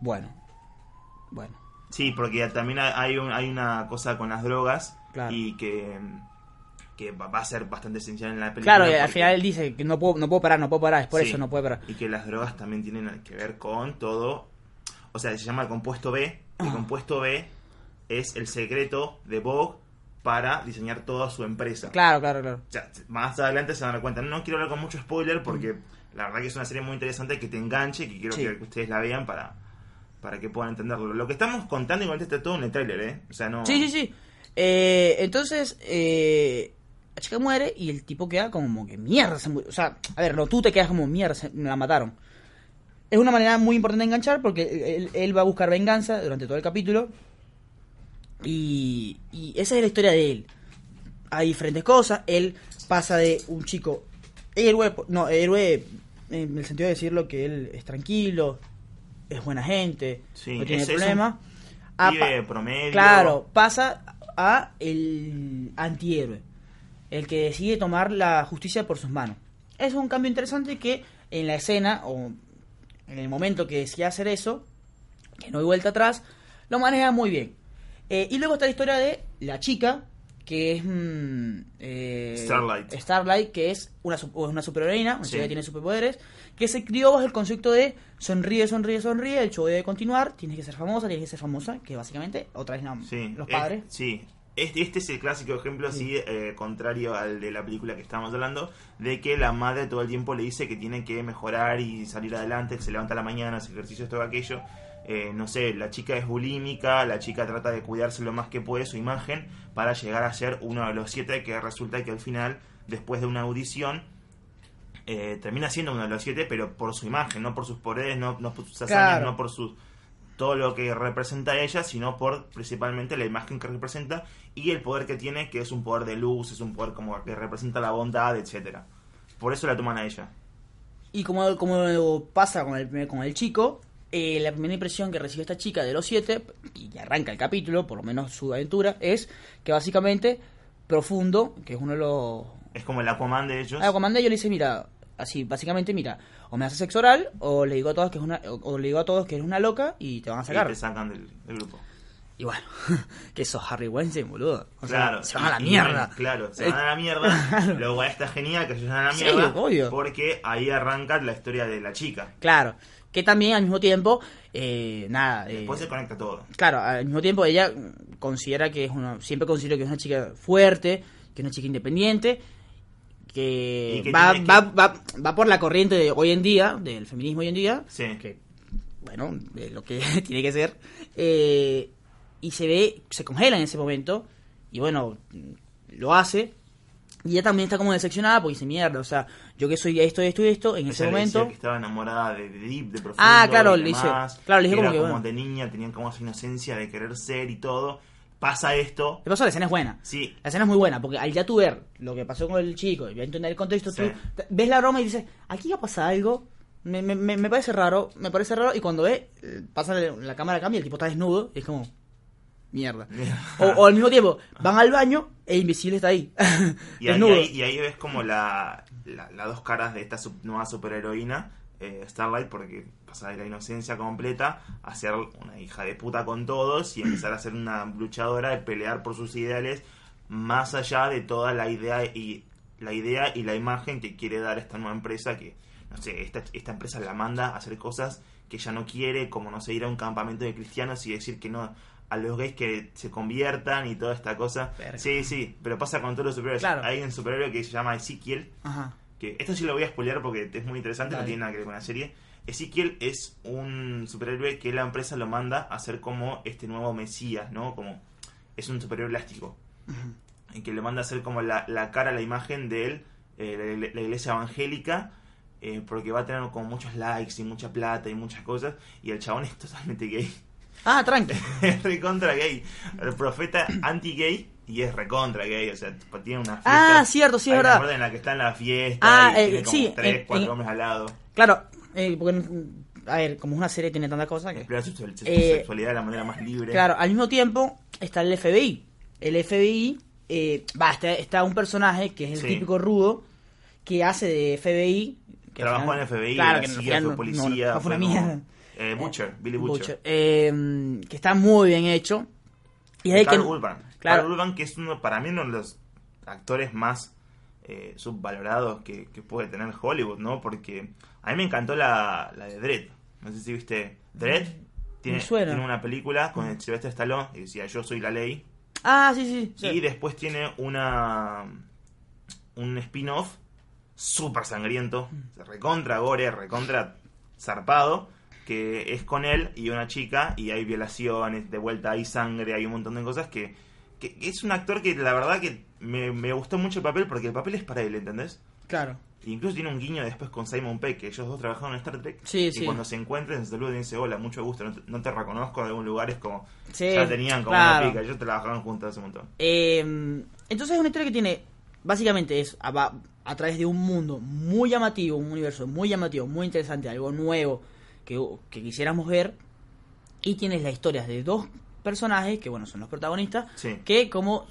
Bueno. Bueno. Sí, porque también hay, un- hay una cosa con las drogas Claro. y que, que va a ser bastante esencial en la película. Claro, al final él dice que no puedo, no puedo parar, no puedo parar. Es por Sí, eso no puede parar. Y que las drogas también tienen que ver con todo. O sea, se llama el compuesto B. El Ah. compuesto B es el secreto de Vogue para diseñar toda su empresa. Claro, claro, claro. O sea, más adelante se van a dar cuenta. No quiero hablar con mucho spoiler porque Mm. la verdad que es una serie muy interesante que te enganche, que quiero Sí. que ustedes la vean para, para que puedan entenderlo. Lo que estamos contando igual está todo en el tráiler, ¿eh? O sea, no... Sí, sí, sí. Eh, entonces, eh, la chica muere y el tipo queda como que mierda. Se. O sea, a ver, no, tú te quedas como mierda, se- me la mataron. Es una manera muy importante de enganchar porque él, él va a buscar venganza durante todo el capítulo. Y, y esa es la historia de él. Hay diferentes cosas. Él pasa de un chico héroe, no, héroe en el sentido de decirlo que él es tranquilo, es buena gente, Sí, no tiene es- es un problema. a pibe pa- promedio. Claro, pasa a el antihéroe, el que decide tomar la justicia por sus manos. Es un cambio interesante que en la escena o en el momento que decide hacer eso, que no hay vuelta atrás, lo maneja muy bien. Eh, y luego está la historia de la chica, que es mm, eh, Starlight. Starlight, que es una, su- una superheroína, una Sí. chica que tiene superpoderes, que se crió bajo el concepto de sonríe, sonríe, sonríe, el show debe continuar, tienes que ser famosa, tienes que ser famosa, que básicamente otra vez la- Sí, los es- padres. sí. Este, este es el clásico ejemplo, así, eh, contrario al de la película que estábamos hablando, de que la madre todo el tiempo le dice que tiene que mejorar y salir adelante, que se levanta a la mañana, hace ejercicio, esto, aquello. Eh, no sé, la chica es bulímica, la chica trata de cuidarse lo más que puede su imagen para llegar a ser uno de los siete que resulta que al final, después de una audición, eh, termina siendo uno de los siete, pero por su imagen, no por sus poderes, no, no por sus hazañas, Claro. no por sus todo lo que representa ella, sino por principalmente la imagen que representa y el poder que tiene, que es un poder de luz, es un poder como que representa la bondad, etcétera. Por eso la toman a ella. Y como, como pasa con el, con el chico, eh, la primera impresión que recibe esta chica de los siete, y que arranca el capítulo, por lo menos su aventura, es que básicamente Profundo, que es uno de los... Es como el Aquaman de ellos. Ah, comandante, yo le dice, mira, así, básicamente, mira, o me haces sexo oral, o le digo a todos que es una, o, o le digo a todos que eres una loca y te van a y sacar. te sacan del, del grupo. Y bueno, que sos Harry Weinstein, boludo. O sea, Claro. se van a la y- y mierda. bueno, claro, se van a la mierda. Luego está genial que se van a la Sí, mierda. obvio. Porque ahí arranca la historia de la chica. Claro, que también al mismo tiempo, eh, nada. eh, Después se conecta todo. Claro, al mismo tiempo ella considera que es una, siempre considero que es una chica fuerte, que es una chica independiente, que, va, va, va, va por la corriente de hoy en día, del feminismo hoy en día, Sí. que, bueno, de lo que tiene que ser, eh, y se ve, se congela en ese momento, y bueno, lo hace, y ella también está como decepcionada porque dice, mierda, o sea, yo que soy esto, esto y esto, en ese decía momento... que estaba enamorada de, de Deep, de Profundo. Ah, claro, le demás, claro, le dije como era que, bueno. de niña, tenían como esa inocencia de querer ser y todo. Pasa esto. ¿Qué pasó? La escena es buena. Sí, La escena es muy buena, porque al ya tú ver lo que pasó con el chico y ya entender el contexto, Sí. tú ves la broma y dices, aquí va a pasar algo Me, me, me parece raro, me parece raro. Y cuando ve, eh, pasa la, la cámara cambia, el tipo está desnudo, y es como. Mierda. O, o al mismo tiempo, van al baño e Invisible está ahí. Y ahí, desnudo. ahí- y ahí ves como la, la- las dos caras de esta sub- nueva superheroína, eh, Starlight, porque pasa de la inocencia completa a ser una hija de puta con todos y empezar a ser una luchadora de pelear por sus ideales más allá de toda la idea y la idea y la imagen que quiere dar esta nueva empresa que no sé esta, esta empresa la manda a hacer cosas que ella no quiere como no sé ir a un campamento de cristianos y decir que no a los gays que se conviertan y toda esta cosa Verga. sí sí pero pasa con todos los superhéroes Claro. hay un superhéroe que se llama Ezekiel Ajá. que esto sí lo voy a spoilear porque es muy interesante, Dale. no tiene nada que ver con la serie. Ezekiel es un superhéroe que la empresa lo manda a ser como este nuevo Mesías, ¿no? Como es un superhéroe elástico. Y que le manda a ser como la, la cara, la imagen de él, eh, la, la iglesia evangélica, eh, porque va a tener como muchos likes y mucha plata y muchas cosas. Y el chabón es totalmente gay. Ah, tranqui. es recontra gay. El profeta anti-gay y es recontra gay. O sea, tiene una fiesta. Ah, cierto, sí, es una verdad. en la que está en la fiesta Ah, y eh, tiene como sí, tres, en- cuatro en- hombres al lado. Claro, eh, porque, a ver, como una serie tiene tantas cosas que... Explora su, su Eh, sexualidad de la manera más libre. Claro, al mismo tiempo está el FBI. El FBI, eh, va, está, está un personaje que es el Sí. típico rudo que hace de FBI. Que Trabajó en final- el FBI, claro, en que CIA, final fue no- policía. no, no fue una mierda. Eh, Butcher, Billy Butcher. Butcher, eh, que está muy bien hecho. Y es el que, Carl Urban. Claro. Carl Urban, que es uno, para mí uno de los actores más eh, subvalorados que, que puede tener Hollywood, ¿no? Porque a mí me encantó la, la de Dredd. No sé si viste Dredd. Tiene, suena. tiene una película con el Sylvester Stallone y decía Yo soy la ley. Ah, sí, sí. sí. Y después tiene una un spin-off súper sangriento, recontra gore, recontra zarpado, que es con él y una chica y hay violaciones, de vuelta hay sangre, hay un montón de cosas que, que es un actor que la verdad que me, me gustó mucho el papel porque el papel es para él, ¿entendés? Claro. Incluso tiene un guiño después con Simon Peck, que ellos dos trabajaron en Star Trek. Sí, y sí. cuando se encuentran, se saludan y dicen, hola, mucho gusto, no te, no te reconozco en algún lugar, es como, Sí, ya tenían como claro. una pica, ellos trabajaron juntos hace un montón. Eh, entonces es una historia que tiene, básicamente es a, va- a través de un mundo muy llamativo, un universo muy llamativo, muy interesante, algo nuevo que, que quisiéramos ver. Y tienes las historias de dos personajes, que bueno, son los protagonistas, Sí. que como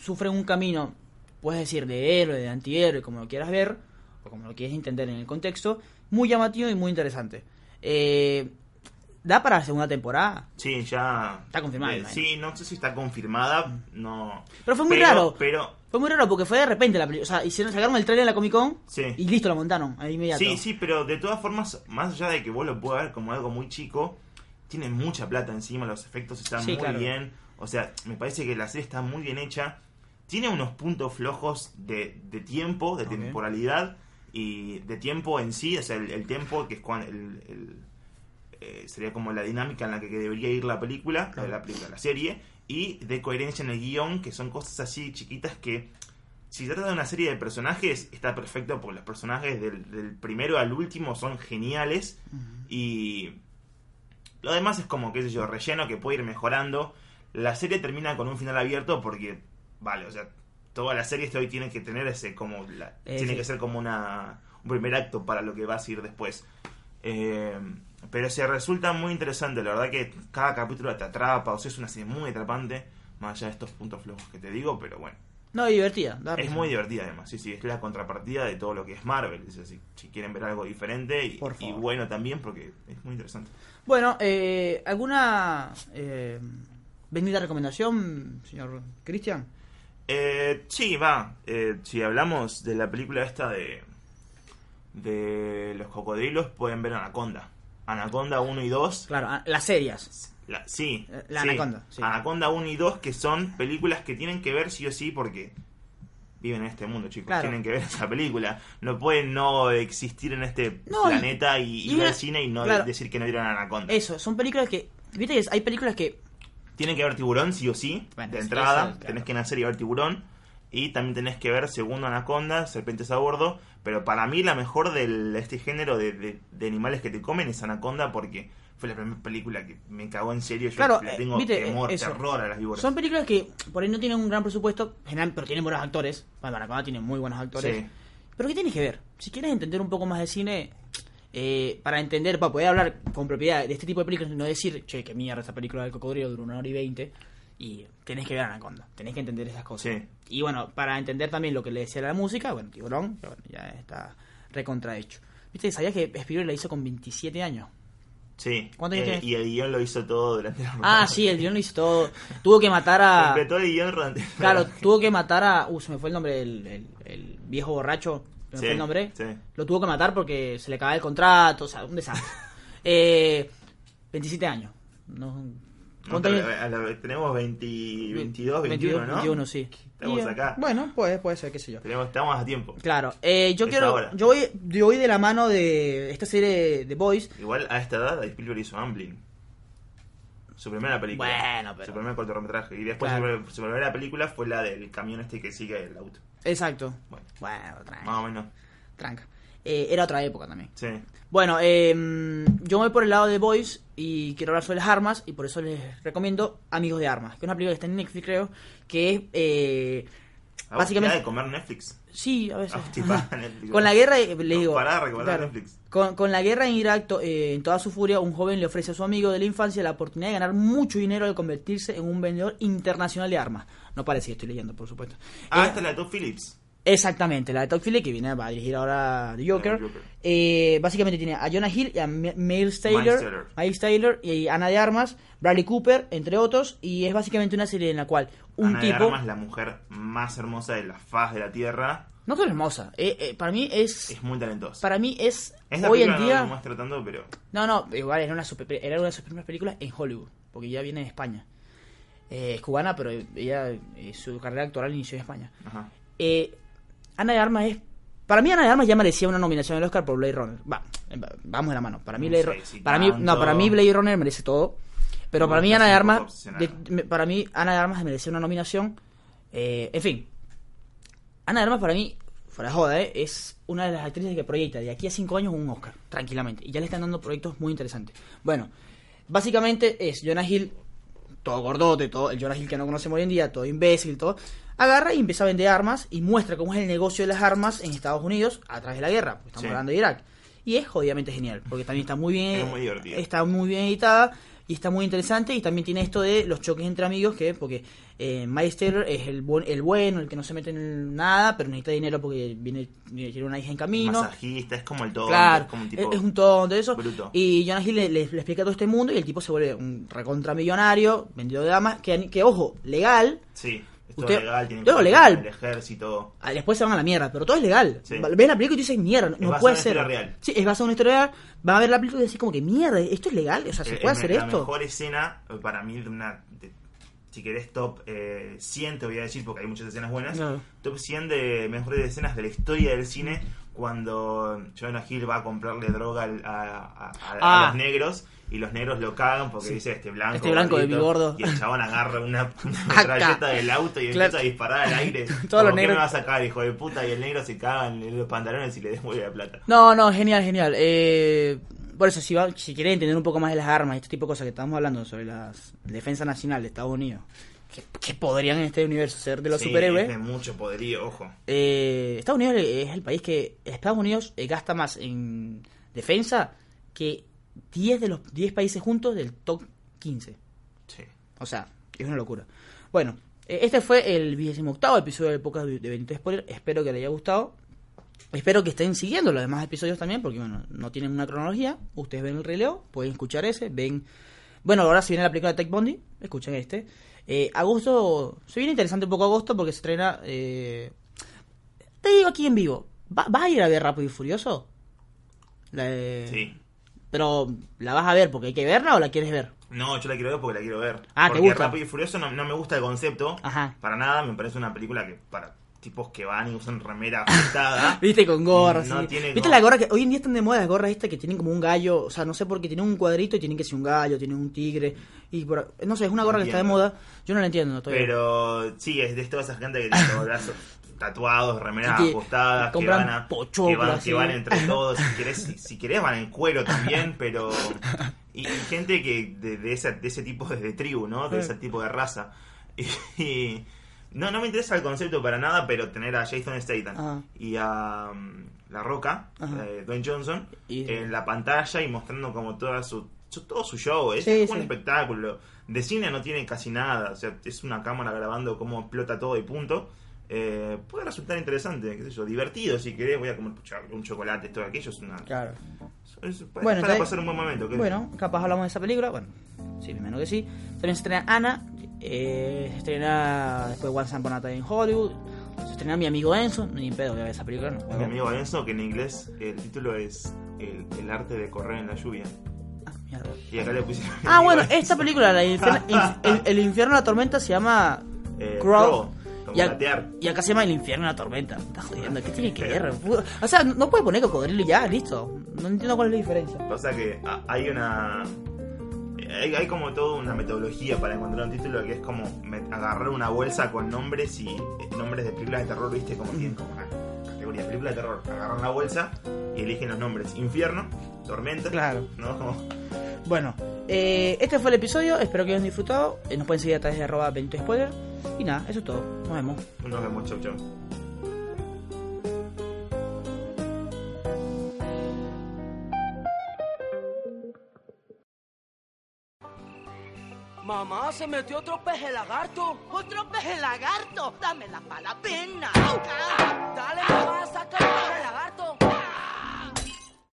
sufren un camino, puedes decir, de héroe, de antihéroe, como lo quieras ver, o como lo quieras entender en el contexto, muy llamativo y muy interesante. Eh, ¿Da para la segunda temporada? Sí, ya. Está confirmada, Eh, sí, no sé si está confirmada. No. Pero fue muy raro. Pero. Fue muy raro porque fue de repente la película. O sea, hicieron, sacaron el trailer en la Comic Con Sí. y listo, la montaron ahí inmediato. Sí, sí, pero de todas formas, más allá de que vos lo puedas ver como algo muy chico, tiene mucha plata encima, los efectos están Sí, muy claro. bien. O sea, me parece que la serie está muy bien hecha. Tiene unos puntos flojos de, de tiempo, de temporalidad y de tiempo en sí. O sea, el, el tiempo que es cuando. El, el, eh, sería como la dinámica en la que debería ir la película, Claro. la, película, la serie, y de coherencia en el guion, que son cosas así chiquitas que si se trata de una serie de personajes, está perfecto porque los personajes del, del primero al último son geniales y lo demás es como, qué sé yo, relleno que puede ir mejorando. La serie termina con un final abierto porque, vale, o sea, todas las series de hoy tienen que tener ese como, la- Eh, tiene sí. que ser como una, un primer acto para lo que va a seguir después. Eh, pero se resulta muy interesante, la verdad que cada capítulo te atrapa, o sea, es una serie muy atrapante, más allá de estos puntos flojos que te digo, pero bueno. No, divertida. da Es muy divertida además, sí, sí, es la contrapartida de todo lo que es Marvel. Es decir, si quieren ver algo diferente y, bueno también porque es muy interesante. Bueno, eh, ¿alguna eh, bendita recomendación, señor Cristian? Eh, sí, va, eh, si hablamos de la película esta de, de los cocodrilos, pueden ver Anaconda. Anaconda 1 y 2. Claro, ah, las serias. La, sí, La sí. Anaconda, sí. Anaconda 1 y 2 que son películas que tienen que ver sí o sí porque viven en este mundo, chicos. Claro. Tienen que ver esa película. No pueden no existir en este No, planeta y, y ir al cine y no claro. decir que no vieron Anaconda. Eso, son películas que... Viste que hay películas que... Tienen que ver tiburón sí o sí. Bueno, de entrada, claro. tenés que nacer y ver tiburón. Y también tenés que ver segundo Anaconda, serpientes a bordo. Pero para mí la mejor de este género de, de- de animales que te comen es Anaconda porque fue la primera película que me cagó en serio. Yo Claro, le eh, tengo viste, temor, eso. terror a las víboras. Son películas que por ahí no tienen un gran presupuesto, pero tienen buenos actores. Bueno, Anaconda tiene muy buenos actores. Sí. Pero ¿qué tienes que ver? Si quieres entender un poco más de cine, eh, para entender, para poder hablar con propiedad de este tipo de películas, no decir, che, que mierda, esta película del cocodrilo dura una hora y veinte, y tenés que ver Anaconda, tenés que entender esas cosas. Sí. Y bueno, para entender también lo que le decía la música, bueno, Tiburón, bueno, ya está recontrahecho. ¿Viste? ¿Sabías que Spielberg la hizo con 27 años? Sí. ¿Cuántos años Eh, y el guion lo hizo todo durante la Ah, sí, el guion lo hizo todo. Tuvo que matar a... Completó el guion durante. Claro, tuvo que matar a... Uh, se me fue el nombre del el, el viejo borracho. ¿Se me Sí, fue el nombre? sí. Lo tuvo que matar porque se le acababa el contrato, o sea, un desastre. eh, 27 años. No, No, ¿cuántos pero años? a la- tenemos 20, 22, 21, ¿no? 21, sí. Estamos Y, eh, acá. Bueno, puede, puede ser, qué sé yo. Tenemos, estamos a tiempo. Claro, eh, yo Es quiero... Yo voy, yo voy de la mano de esta serie de Boys. Igual a esta edad Spielberg hizo Amblin. Su primera película. Bueno, pero- Su primer cortometraje. Y después Claro. su, su primera película fue la del camión este que sigue el auto. Exacto. Bueno, Bueno, tranca. más o menos. tranca. Eh, era otra época también. Sí. Bueno, eh, yo voy por el lado de Boys y quiero hablar sobre las armas y por eso les recomiendo Amigos de Armas, que es una película que está en Netflix creo, que es... eh, ¿A vos Básicamente- de comer Netflix? sí, a veces. Ah. Con la guerra, eh, No, digo... pará recomendar Netflix. Con, con la guerra en Irak, to- eh, en toda su furia, un joven le ofrece a su amigo de la infancia la oportunidad de ganar mucho dinero al convertirse en un vendedor internacional de armas. No parece que estoy leyendo, por supuesto. Ah, Eh, esta es la de Todd Phillips. Exactamente, la de Todd Phillips, que viene va a dirigir ahora The Joker. Eh, básicamente tiene a Jonah Hill y a Miles Taylor, Miles Taylor. Y Ana de Armas, Bradley Cooper, entre otros, y es básicamente una serie en la cual un Ana de. Armas, la mujer más hermosa de la faz de la tierra. No solo hermosa, eh, eh, para mí es... Es muy talentosa. Para mí es... Es la hoy en no día... lo muestra tanto, pero... No, no, igual era una, super- era una de sus primeras películas en Hollywood, porque ya viene de España. Eh, es cubana, pero ella, eh, su carrera actoral inició en España. Ajá. Eh, Ana de Armas es. Para mí, Ana de Armas ya merecía una nominación al Oscar por Blade Runner. Va, eh, vamos de la mano. Para mí, No Blade sé Ru- si para mí, no, para mí Blade Runner merece todo. Pero para mí, Ana de Armas. de- para mí, Ana de Armas merecía una nominación. Eh, en fin. Ana de Armas, para mí, fuera de joda, eh, es una de las actrices que proyecta de aquí a cinco años un Oscar, tranquilamente. Y ya le están dando proyectos muy interesantes. Bueno, básicamente es Jonah Hill todo gordote, todo el Jonah Hill que no conocemos hoy en día, todo imbécil, todo, agarra y empieza a vender armas y muestra cómo es el negocio de las armas en Estados Unidos a través de la guerra. porque Estamos Sí. hablando de Irak. Y es jodidamente genial, porque también está muy bien, Es muy está muy bien editada y está muy interesante y también tiene esto de los choques entre amigos que porque eh, Miles Taylor es el, buen- el bueno, el que no se mete en nada, pero necesita dinero porque viene tiene una hija en camino. Masajista, es como el todo. Claro, es como un tipo... es un tonto eso. bruto. Y Jonah Hill le, le- le explica todo este mundo y el tipo se vuelve un recontramillonario, vendido de damas, que, que ojo, legal. Sí, es todo Usted- legal, tiene todo legal. El ejército. Ah, Después se van a la mierda, pero todo es legal. Sí. Ves la película y tú dices, mierda, no, Es puede ser. real. Sí, es basada en una historia real. Va a ver la película y decís como que mierda, esto es legal, o sea, se Eh, puede eh, hacer la esto. mejor escena, eh, para mí, de una. de- si querés, top eh, 100, te voy a decir, porque hay muchas escenas buenas. No. Top 100 de mejores escenas de la historia del cine. Cuando Jonah Hill va a comprarle droga a, a- a- a Ah. los negros. Y los negros lo cagan porque Sí. dice este blanco. Este blanco de gordito, bigordo. Y el chabón agarra una, una metralleta del auto y Claro. empieza a disparar al aire. Todos los ¿qué negros- me va a sacar, hijo de puta? Y el negro se caga en los pantalones y le devuelve la plata. No, no, genial, genial. Eh, por eso, si, va, si quieren entender un poco más de las armas y este tipo de cosas que estamos hablando sobre la defensa nacional de Estados Unidos, que, que podrían en este universo ser de los Sí, superhéroes. Es de mucho poderío, ojo. Eh, Estados Unidos es el país que Estados Unidos eh, gasta más en defensa que 10 de los 10 países juntos del top 15. Sí. O sea, es una locura. Bueno, eh, este fue el 28 episodio del podcast de Benito Spoiler. Espero que les haya gustado. Espero que estén siguiendo los demás episodios también, porque bueno, no tienen una cronología. Ustedes ven el releo, pueden escuchar ese, ven... Bueno, ahora si viene la película de Tech Bondi, escuchen este. Eh, agosto, se viene interesante un poco agosto porque se estrena... eh, Te digo aquí en vivo, ¿va- ¿vas a ir a ver Rápido y Furioso? La de- Sí. Pero, ¿la vas a ver porque hay que verla o la quieres ver? No, yo la quiero ver porque la quiero ver. Ah, ¿te porque gusta? Rápido y Furioso no, no me gusta el concepto. Ajá. Para nada, me parece una película que para tipos que van y usan remera ajustada. Viste con gorras. No sí. tiene Viste como- la gorra que hoy en día están de moda las gorras estas que tienen como un gallo, o sea, no sé por qué tienen un cuadrito y tienen que ser un gallo, tienen un tigre y por- no sé, es una gorra que está de moda. Yo no la entiendo, todavía. Pero sí, es de toda esa gente que tiene los brazos tatuados, remeras que ajustadas, que van, a, que, van, que van entre todos. Si querés, si, si querés van en cuero también, pero... Y, y gente que de, de, esa- de ese tipo de, de tribu, ¿no? De ese tipo de raza. Y, y No, no me interesa el concepto para nada, pero tener a Jason Statham Ajá. y a mm, La Roca, eh, Dwayne Johnson, Y- en la pantalla y mostrando como toda su, su- todo su show. Es Sí, un sí. espectáculo. De cine no tiene casi nada. O sea, es una cámara grabando cómo explota todo y punto. Eh, puede resultar interesante, qué sé yo, divertido si querés. Voy a comer un chocolate, todo aquello. Es una. Claro. es- es Bueno, para pasar un buen momento. ¿qué? Bueno, capaz hablamos de esa película. Bueno, sí, menos que sí. También se estrena Ana. Eh, se estrena después Once Upon a Time in Hollywood. Se estrena Mi Amigo Enzo. Ni en pedo voy a ver esa película. No, Mi amigo Enzo, que en inglés el título es El, el arte de correr en la lluvia. Ah, mierda. Y acá le pusieron. mi Ah, bueno, esta película, la infierno- inf- el, el infierno de la tormenta, se llama Eh, Crawl. Como Y, a- gatear. y acá se llama el infierno la tormenta. Me estás jodiendo, ¿qué tiene que ver? O sea, no puede poner cocodrilo y ya, listo. No entiendo cuál es la diferencia. Pasa que hay una. Hay, hay como toda una metodología para encontrar un título que es como agarrar una bolsa con nombres y eh, nombres de películas de terror, viste, como tienen como una categoría película de terror. Agarran la bolsa y eligen los nombres: Infierno, Tormenta. Claro. ¿no? Como- Bueno, eh, este fue el episodio. Espero que hayan disfrutado. Eh, nos pueden seguir a través de arroba Benito Spoiler. Y nada, eso es todo. Nos vemos. Pues nos vemos, chau, chau. Mamá, se metió otro peje lagarto. ¿Otro peje lagarto? Dame la pala pena. Dale, mamá, saca el peje lagarto. Ah.